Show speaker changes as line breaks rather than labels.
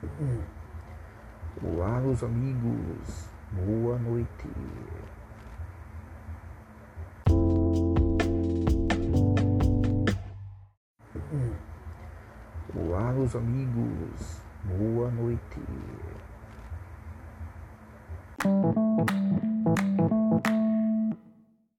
Hum. Olá, meus amigos, boa noite. Hum. Olá, meus amigos, boa noite.